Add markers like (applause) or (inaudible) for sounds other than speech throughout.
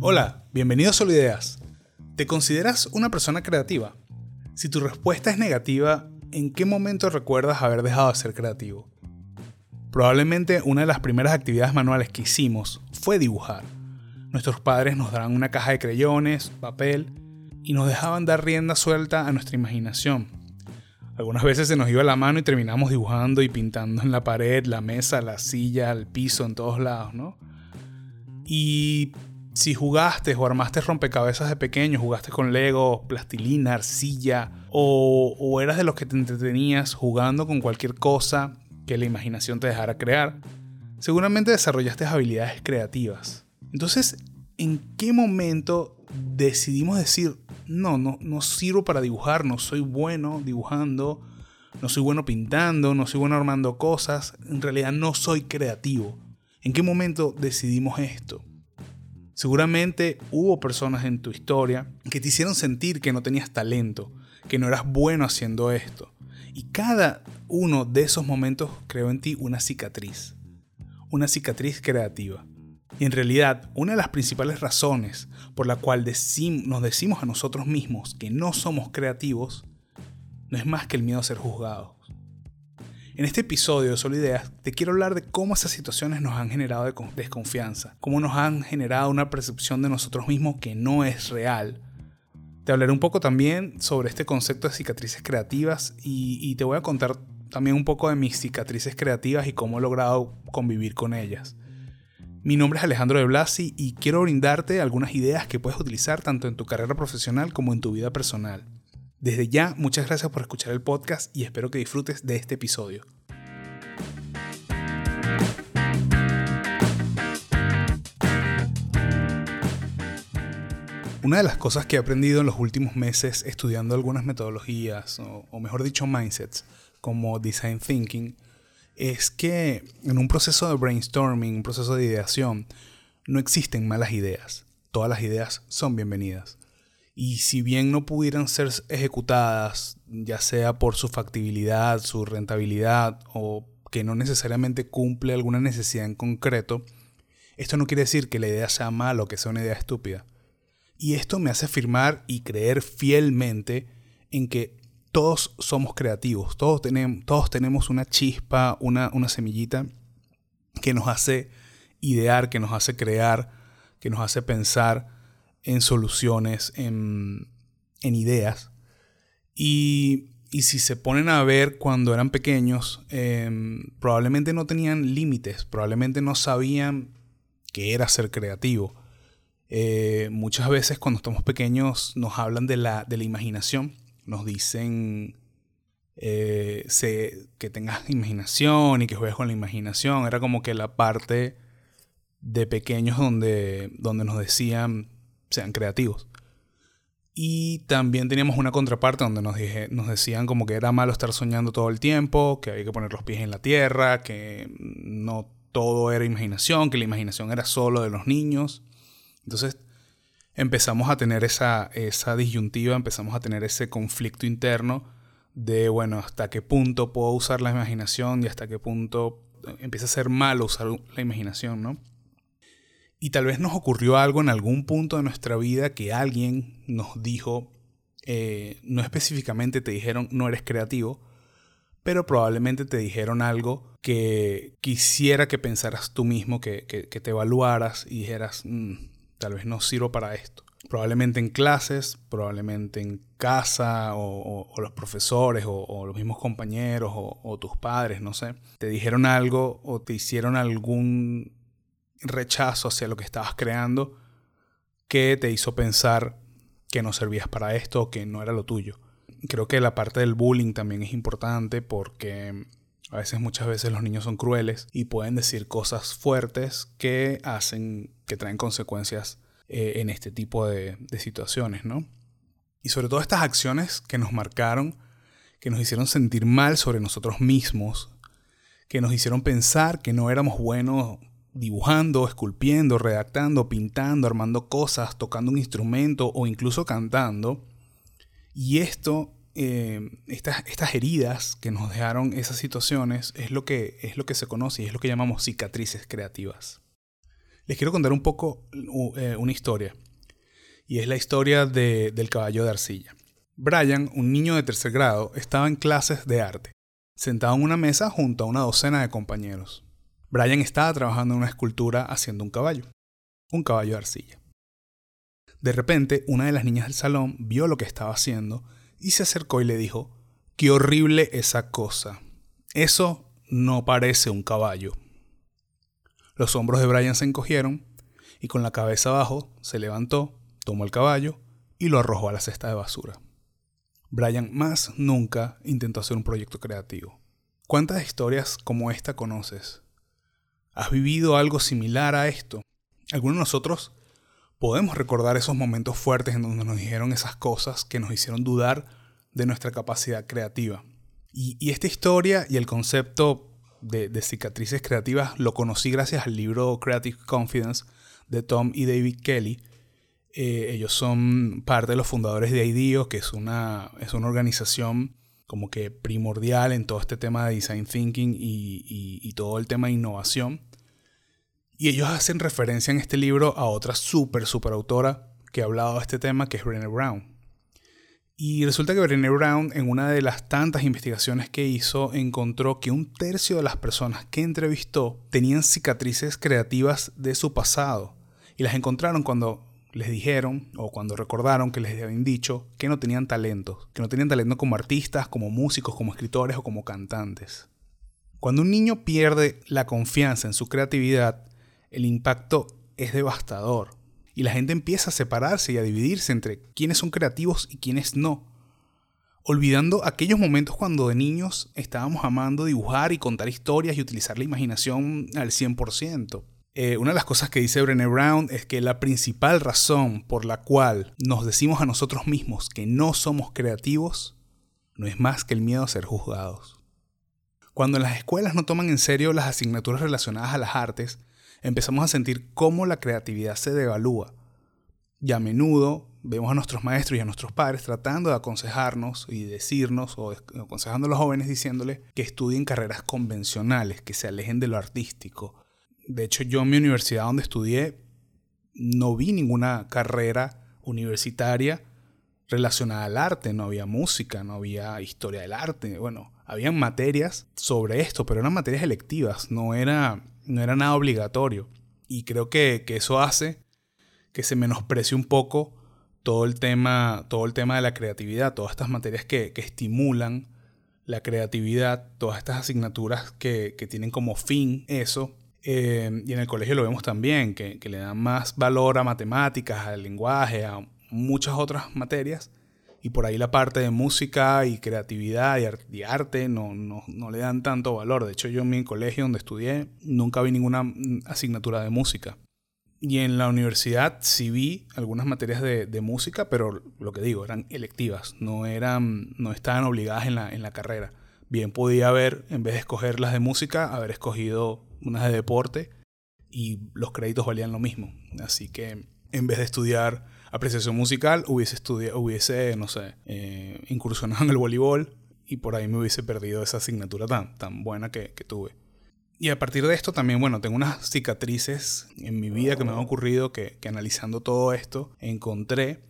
Hola, bienvenido a Solo Ideas. ¿Te consideras una persona creativa? Si tu respuesta es negativa, ¿en qué momento recuerdas haber dejado de ser creativo? Probablemente una de las primeras actividades manuales que hicimos fue dibujar. Nuestros padres nos daban una caja de creyones, papel y nos dejaban dar rienda suelta a nuestra imaginación. Algunas veces se nos iba la mano y terminamos dibujando y pintando en la pared, la mesa, la silla, el piso, en todos lados, ¿no? Y si jugaste o armaste rompecabezas de pequeño, jugaste con Lego, plastilina, arcilla, o, o, eras de los que te entretenías jugando con cualquier cosa que la imaginación te dejara crear, seguramente desarrollaste habilidades creativas. Entonces, ¿en qué momento decidimos decir, no, no, no sirvo para dibujar, no soy bueno dibujando, no soy bueno pintando, no soy bueno armando cosas, en realidad no soy creativo? ¿En qué momento decidimos esto? Seguramente hubo personas en tu historia que te hicieron sentir que no tenías talento, que no eras bueno haciendo esto. Y cada uno de esos momentos creó en ti una cicatriz, una cicatriz creativa. Y en realidad, una de las principales razones por la cual nos decimos a nosotros mismos que no somos creativos no es más que el miedo a ser juzgados. En este episodio de Solo Ideas te quiero hablar de cómo esas situaciones nos han generado desconfianza, cómo nos han generado una percepción de nosotros mismos que no es real. Te hablaré un poco también sobre este concepto de cicatrices creativas y, te voy a contar también un poco de mis cicatrices creativas y cómo he logrado convivir con ellas. Mi nombre es Alejandro de Blasi y quiero brindarte algunas ideas que puedes utilizar tanto en tu carrera profesional como en tu vida personal. Desde ya, muchas gracias por escuchar el podcast y espero que disfrutes de este episodio. Una de las cosas que he aprendido en los últimos meses estudiando algunas metodologías, o, mejor dicho, mindsets, como design thinking, es que en un proceso de brainstorming, un proceso de ideación, no existen malas ideas. Todas las ideas son bienvenidas. Y si bien no pudieran ser ejecutadas, ya sea por su factibilidad, su rentabilidad o que no necesariamente cumple alguna necesidad en concreto, esto no quiere decir que la idea sea mala o que sea una idea estúpida. Y esto me hace afirmar y creer fielmente en que todos somos creativos, todos tenemos, todos tenemos una chispa, una, semillita que nos hace idear, que nos hace crear, que nos hace pensar en soluciones, en, ideas. Y, si se ponen a ver cuando eran pequeños, em, probablemente no tenían límites, probablemente no sabían qué era ser creativo. Eh, muchas veces cuando estamos pequeños nos hablan de la, de la imaginación, nos dicen eh, que tengas imaginación y que juegues con la imaginación. Era como que la parte de pequeños donde, donde nos decían sean creativos. Y también teníamos una contraparte donde nos, dije, nos decían como que era malo estar soñando todo el tiempo, que había que poner los pies en la tierra, que no todo era imaginación, que la imaginación era solo de los niños. Entonces empezamos a tener esa, esa disyuntiva, empezamos a tener ese conflicto interno de, bueno, hasta qué punto puedo usar la imaginación y hasta qué punto empieza a ser malo usar la imaginación, ¿no? Y tal vez nos ocurrió algo en algún punto de nuestra vida que alguien nos dijo, eh, no específicamente te dijeron no eres creativo, pero probablemente te dijeron algo que quisiera que pensaras tú mismo, que, te evaluaras y dijeras, mm, tal vez no sirvo para esto. Probablemente en clases, probablemente en casa, o, los profesores, o, los mismos compañeros, o tus padres, no sé, te dijeron algo o te hicieron algún rechazo hacia lo que estabas creando que te hizo pensar que no servías para esto que no era lo tuyo. Creo que la parte del bullying también es importante porque a veces muchas veces los niños son crueles y pueden decir cosas fuertes que hacen, que traen consecuencias eh, en este tipo de, de situaciones, ¿no? Y sobre todo estas acciones que nos marcaron, que nos hicieron sentir mal sobre nosotros mismos, que nos hicieron pensar que no éramos buenos dibujando, esculpiendo, redactando, pintando, armando cosas, tocando un instrumento o incluso cantando. Y esto eh, estas, estas heridas que nos dejaron esas situaciones es lo, que, es lo que se conoce y es lo que llamamos cicatrices creativas. Les quiero contar un poco eh, una historia. Y es la historia del caballo de arcilla. Brian, un niño de tercer grado, estaba en clases de arte, sentado en una mesa junto a una docena de compañeros. Brian estaba trabajando en una escultura haciendo un caballo, un caballo de arcilla. De repente, una de las niñas del salón vio lo que estaba haciendo y se acercó y le dijo, ¡Qué horrible esa cosa! Eso no parece un caballo. Los hombros de Brian se encogieron y con la cabeza abajo se levantó, tomó el caballo y lo arrojó a la cesta de basura. Brian más nunca intentó hacer un proyecto creativo. ¿Cuántas historias como esta conoces? ¿Has vivido algo similar a esto? Algunos de nosotros podemos recordar esos momentos fuertes en donde nos dijeron esas cosas que nos hicieron dudar de nuestra capacidad creativa. Y, esta historia y el concepto de, cicatrices creativas lo conocí gracias al libro Creative Confidence de Tom y David Kelly. Eh, ellos son parte de los fundadores de IDEO, que es una, es una organización como que primordial en todo este tema de design thinking y, y todo el tema de innovación. Y ellos hacen referencia en este libro a otra súper, súper autora que ha hablado de este tema, que es Brené Brown. Y resulta que Brené Brown, en una de las tantas investigaciones que hizo, encontró que un tercio de las personas que entrevistó tenían cicatrices creativas de su pasado. Y las encontraron cuando les dijeron o cuando recordaron que les habían dicho que no tenían talento, que no tenían talento como artistas, como músicos, como escritores o como cantantes. Cuando un niño pierde la confianza en su creatividad, el impacto es devastador. Y la gente empieza a separarse y a dividirse entre quienes son creativos y quienes no. Olvidando aquellos momentos cuando de niños estábamos amando dibujar y contar historias y utilizar la imaginación al 100%. Eh, una de las cosas que dice Brené Brown es que la principal razón por la cual nos decimos a nosotros mismos que no somos creativos no es más que el miedo a ser juzgados. Cuando las escuelas no toman en serio las asignaturas relacionadas a las artes, empezamos a sentir cómo la creatividad se devalúa. Y a menudo vemos a nuestros maestros y a nuestros padres tratando de aconsejarnos y decirnos, o aconsejando a los jóvenes diciéndoles que estudien carreras convencionales, que se alejen de lo artístico. De hecho, yo en mi universidad donde estudié no vi ninguna carrera universitaria relacionada al arte, no había música, no había historia del arte, bueno, habían materias sobre esto, pero eran materias electivas, no era no era nada obligatorio. Y creo que, eso hace que se menosprecie un poco todo el tema, todo el tema de la creatividad, todas estas materias que, estimulan la creatividad, todas estas asignaturas que, tienen como fin eso. Eh, y en el colegio lo vemos también, que, que le dan más valor a matemáticas, al lenguaje, a muchas otras materias y por ahí la parte de música y creatividad y, arte no, no, le dan tanto valor. De hecho, yo en mi colegio donde estudié nunca vi ninguna asignatura de música. Y en la universidad sí vi algunas materias de, música, pero lo que digo, eran electivas, no, eran, no estaban obligadas en la, en la carrera. Bien podía haber, en vez de escoger las de música, haber escogido unas de deporte y los créditos valían lo mismo. Así que en vez de estudiar apreciación musical, hubiese estudiado, hubiese, no sé, eh, incursionado en el voleibol y por ahí me hubiese perdido esa asignatura tan, tan buena que, tuve. Y a partir de esto también, bueno, tengo unas cicatrices en mi vida que me han ocurrido que, que analizando todo esto encontré.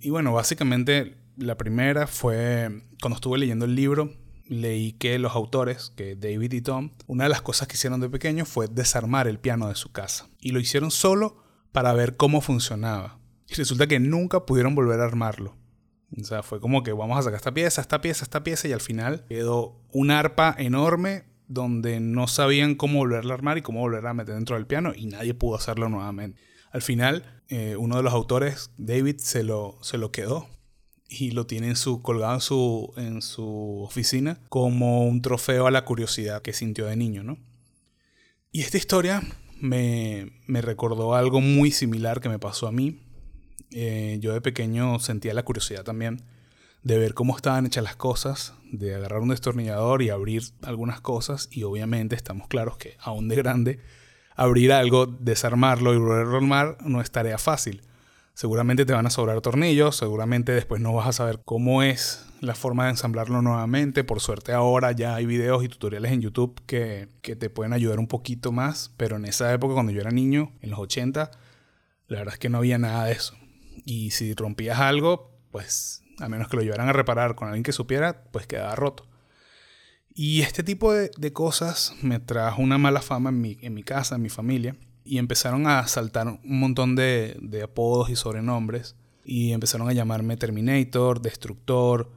Y bueno, básicamente la primera fue cuando estuve leyendo el libro, leí que los autores, que David y Tom, una de las cosas que hicieron de pequeño fue desarmar el piano de su casa. Y lo hicieron solo para ver cómo funcionaba. Y resulta que nunca pudieron volver a armarlo. O sea, fue como que vamos a sacar esta pieza, esta pieza, esta pieza y al final quedó un arpa enorme donde no sabían cómo volverla a armar y cómo volverla a meter dentro del piano y nadie pudo hacerlo nuevamente. Al final, eh, uno de los autores, David, se lo, se lo quedó y lo tiene en su, colgado en su, en su oficina como un trofeo a la curiosidad que sintió de niño, ¿no? Y esta historia me, me recordó algo muy similar que me pasó a mí eh, yo de pequeño sentía la curiosidad también de ver cómo estaban hechas las cosas, de agarrar un destornillador y abrir algunas cosas y obviamente estamos claros que aún de grande abrir algo, desarmarlo y volverlo a armar no es tarea fácil. Seguramente te van a sobrar tornillos, seguramente después no vas a saber cómo es la forma de ensamblarlo nuevamente. Por suerte ahora ya hay videos y tutoriales en YouTube que, que, te pueden ayudar un poquito más, pero en esa época cuando yo era niño, en los 80, la verdad es que no había nada de eso. Y si rompías algo, pues a menos que lo llevaran a reparar con alguien que supiera, pues quedaba roto. Y este tipo de, cosas me trajo una mala fama en mi, en mi casa, en mi familia, y empezaron a saltar un montón de, de apodos y sobrenombres, y empezaron a llamarme Terminator, Destructor,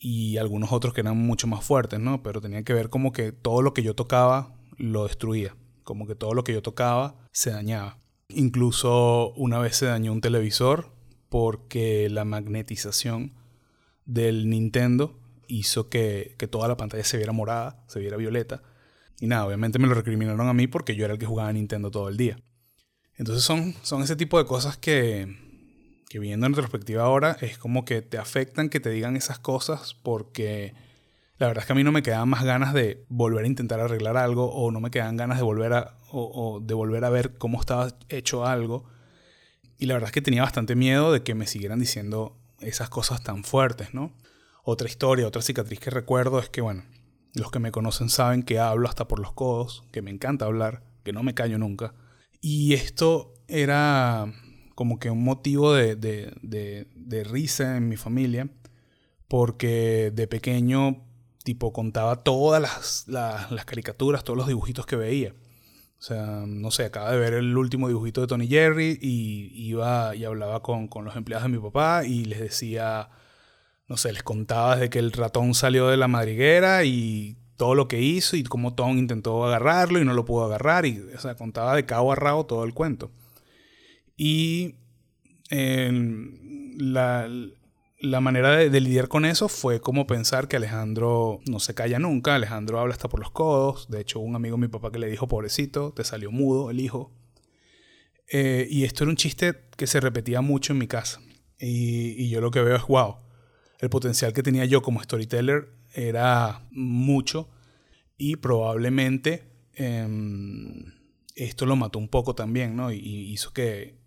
y algunos otros que eran mucho más fuertes, ¿no? Pero tenía que ver como que todo lo que yo tocaba lo destruía, como que todo lo que yo tocaba se dañaba. Incluso una vez se dañó un televisor porque la magnetización del Nintendo hizo que, toda la pantalla se viera morada, se viera violeta. Y nada, obviamente me lo recriminaron a mí porque yo era el que jugaba a Nintendo todo el día. Entonces son, son ese tipo de cosas que, que viendo en retrospectiva ahora es como que te afectan que te digan esas cosas porque la verdad es que a mí no me quedaban más ganas de volver a intentar arreglar algo o no me quedaban ganas de volver a, o de volver a ver cómo estaba hecho algo. Y la verdad es que tenía bastante miedo de que me siguieran diciendo esas cosas tan fuertes, ¿no? Otra historia, otra cicatriz que recuerdo es que, bueno, los que me conocen saben que hablo hasta por los codos, que me encanta hablar, que no me callo nunca. Y esto era como que un motivo de, de, risa en mi familia, porque de pequeño, tipo, contaba todas las, las, caricaturas, todos los dibujitos que veía. O sea, no sé, acaba de ver el último dibujito de Tony Jerry y iba y hablaba con, con los empleados de mi papá y les decía no sé, les contaba desde que el ratón salió de la madriguera y todo lo que hizo y cómo Tom intentó agarrarlo y no lo pudo agarrar. Y, o sea, contaba de cabo a rabo todo el cuento. Y la, la, manera de, lidiar con eso fue como pensar que Alejandro no se calla nunca. Alejandro habla hasta por los codos. De hecho, un amigo de mi papá que le dijo, pobrecito, te salió mudo el hijo. Eh, y esto era un chiste que se repetía mucho en mi casa. Y, yo lo que veo es, wow el potencial que tenía yo como storyteller era mucho y probablemente em, esto lo mató un poco también, ¿no? Y, hizo que,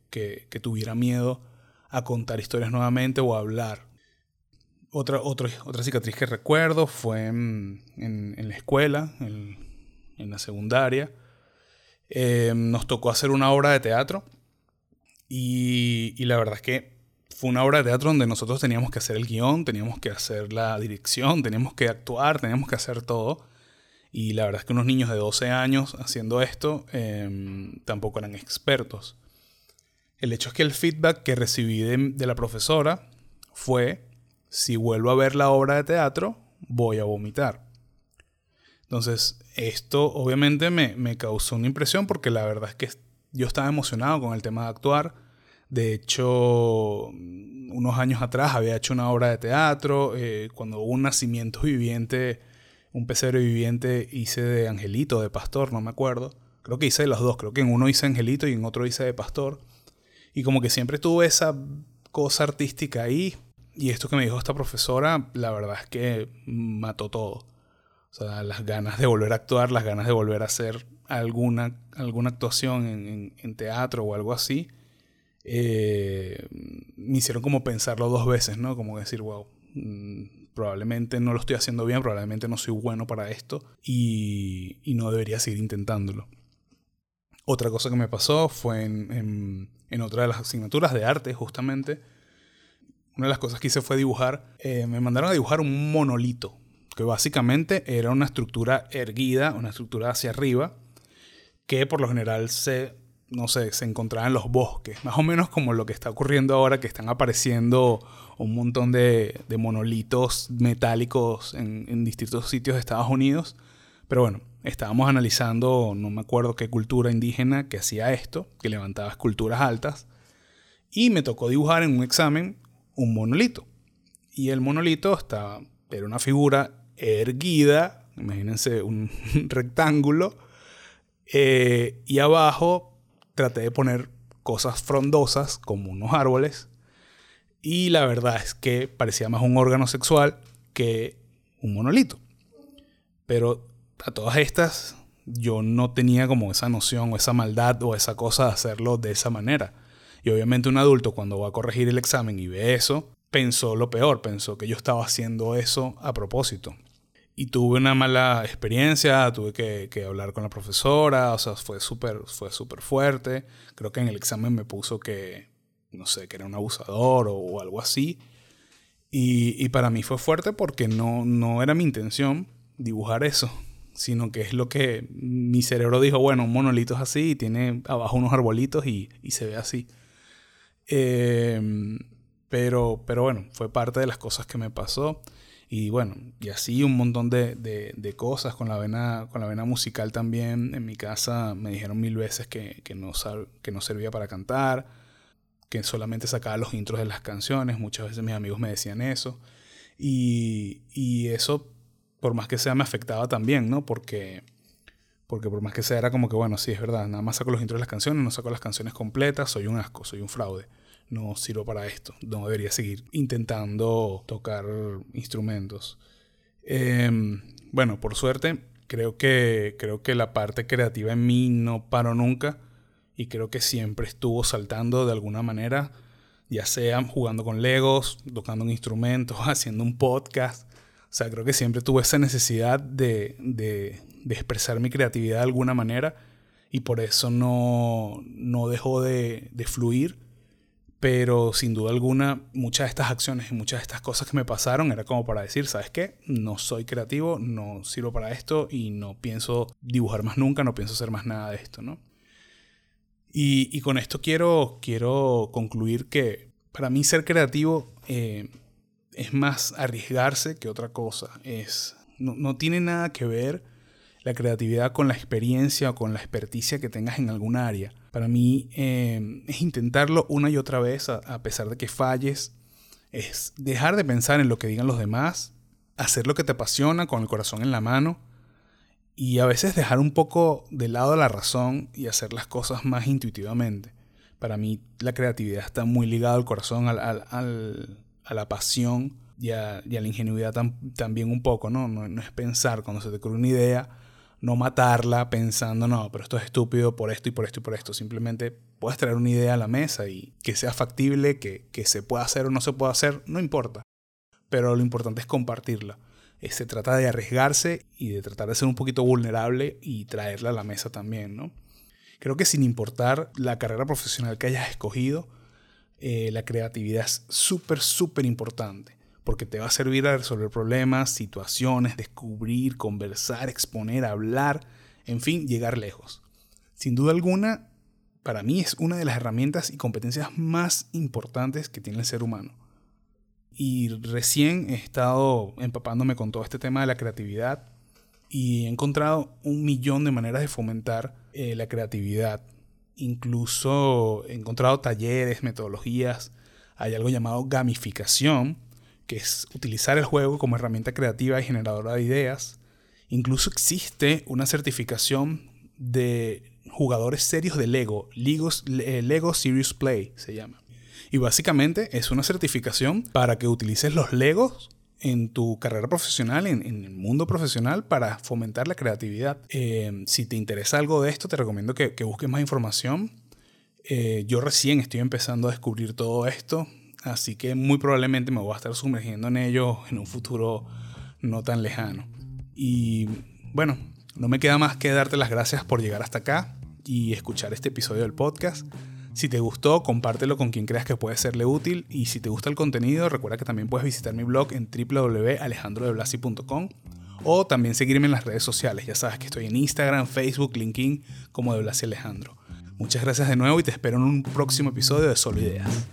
tuviera miedo a contar historias nuevamente o a hablar. Otra, otra, otra cicatriz que recuerdo fue en, la escuela, en, la secundaria. Em, nos tocó hacer una obra de teatro y, y la verdad es que fue una obra de teatro donde nosotros teníamos que hacer el guion, teníamos que hacer la dirección, teníamos que actuar, teníamos que hacer todo. Y la verdad es que unos niños de 12 años haciendo esto em, tampoco eran expertos. El hecho es que el feedback que recibí de, la profesora fue, si vuelvo a ver la obra de teatro, voy a vomitar. Entonces, esto obviamente me, causó una impresión porque la verdad es que yo estaba emocionado con el tema de actuar de hecho, unos años atrás había hecho una obra de teatro. Eh, cuando hubo un nacimiento viviente, un pecero viviente, hice de Angelito, de Pastor, no me acuerdo. Creo que hice de los dos. Creo que en uno hice Angelito y en otro hice de Pastor. Y como que siempre tuve esa cosa artística ahí. Y esto que me dijo esta profesora, la verdad es que mató todo. O sea, las ganas de volver a actuar, las ganas de volver a hacer alguna, alguna actuación en, en teatro o algo así eh, me hicieron como pensarlo dos veces, ¿no? Como decir, wow, mm, probablemente no lo estoy haciendo bien, probablemente no soy bueno para esto y, no debería seguir intentándolo. Otra cosa que me pasó fue en, otra de las asignaturas de arte, justamente. Una de las cosas que hice fue dibujar. Eh, me mandaron a dibujar un monolito, que básicamente era una estructura erguida, una estructura hacia arriba, que por lo general se no sé, se encontraba en los bosques, más o menos como lo que está ocurriendo ahora, que están apareciendo un montón de, monolitos metálicos en, distintos sitios de Estados Unidos. Pero bueno, estábamos analizando, no me acuerdo qué cultura indígena que hacía esto, que levantaba esculturas altas, y me tocó dibujar en un examen un monolito. Y el monolito estaba, era una figura erguida, imagínense un (laughs) rectángulo, eh, y abajo traté de poner cosas frondosas como unos árboles y la verdad es que parecía más un órgano sexual que un monolito. Pero a todas estas yo no tenía como esa noción o esa maldad o esa cosa de hacerlo de esa manera. Y obviamente un adulto cuando va a corregir el examen y ve eso, pensó lo peor, pensó que yo estaba haciendo eso a propósito. Y tuve una mala experiencia, tuve que, hablar con la profesora, o sea, fue súper fue super fuerte. Creo que en el examen me puso que, no sé, que era un abusador o, algo así. Y, y, para mí fue fuerte porque no, no era mi intención dibujar eso, sino que es lo que mi cerebro dijo, bueno, un monolito es así, tiene abajo unos arbolitos y, y se ve así. Eh, pero, pero bueno, fue parte de las cosas que me pasó. Y bueno, y así un montón de, de, cosas con la, vena, con la vena musical también. En mi casa me dijeron mil veces que, que, no, que no servía para cantar, que solamente sacaba los intros de las canciones. Muchas veces mis amigos me decían eso. Y, y eso, por más que sea, me afectaba también, ¿no? Porque, porque por más que sea, era como que, bueno, sí, es verdad, nada más saco los intros de las canciones, no saco las canciones completas, soy un asco, soy un fraude no sirvo para esto, no debería seguir intentando tocar instrumentos. Em, bueno, por suerte, creo que, creo que la parte creativa en mí no paró nunca y creo que siempre estuvo saltando de alguna manera, ya sea jugando con Legos, tocando un instrumento, (laughs) haciendo un podcast. O sea, creo que siempre tuve esa necesidad de, de, de expresar mi creatividad de alguna manera y por eso no, no dejó de, de fluir pero sin duda alguna, muchas de estas acciones y muchas de estas cosas que me pasaron era como para decir, ¿sabes qué? No soy creativo, no sirvo para esto y no pienso dibujar más nunca, no pienso hacer más nada de esto, ¿no? Y, con esto quiero, quiero concluir que para mí ser creativo eh, es más arriesgarse que otra cosa. Es, no, no tiene nada que ver la creatividad con la experiencia o con la experticia que tengas en algún área para mí eh, es intentarlo una y otra vez a, pesar de que falles. Es dejar de pensar en lo que digan los demás, hacer lo que te apasiona con el corazón en la mano y a veces dejar un poco de lado la razón y hacer las cosas más intuitivamente. Para mí la creatividad está muy ligada al corazón, al, a la pasión y a, la ingenuidad también un poco, ¿no? ¿no? ¿no? es pensar cuando se te ocurre una idea, no matarla pensando, no, pero esto es estúpido por esto y por esto y por esto. Simplemente puedes traer una idea a la mesa y que sea factible, que, se pueda hacer o no se pueda hacer, no importa. Pero lo importante es compartirla. Eh, se trata de arriesgarse y de tratar de ser un poquito vulnerable y traerla a la mesa también, ¿no? Creo que sin importar la carrera profesional que hayas escogido, eh, la creatividad es súper, súper importante porque te va a servir a resolver problemas, situaciones, descubrir, conversar, exponer, hablar, en fin, llegar lejos. Sin duda alguna, para mí es una de las herramientas y competencias más importantes que tiene el ser humano. Y recién he estado empapándome con todo este tema de la creatividad y he encontrado un millón de maneras de fomentar eh, la creatividad. Incluso he encontrado talleres, metodologías. Hay algo llamado gamificación, que es utilizar el juego como herramienta creativa y generadora de ideas. Incluso existe una certificación de jugadores serios de Lego, eh, Lego, Serious Play se llama. Y básicamente es una certificación para que utilices los Legos en tu carrera profesional, en, el mundo profesional, para fomentar la creatividad. Eh, si te interesa algo de esto, te recomiendo que, busques más información. Eh, yo recién estoy empezando a descubrir todo esto. Así que muy probablemente me voy a estar sumergiendo en ello en un futuro no tan lejano. Y bueno, no me queda más que darte las gracias por llegar hasta acá y escuchar este episodio del podcast. Si te gustó, compártelo con quien creas que puede serle útil. Y si te gusta el contenido, recuerda que también puedes visitar mi blog en www.alejandrodeblasi.com o también seguirme en las redes sociales. Ya sabes que estoy en Instagram, Facebook, LinkedIn como de Blasi Alejandro. Muchas gracias de nuevo y te espero en un próximo episodio de Solo Ideas.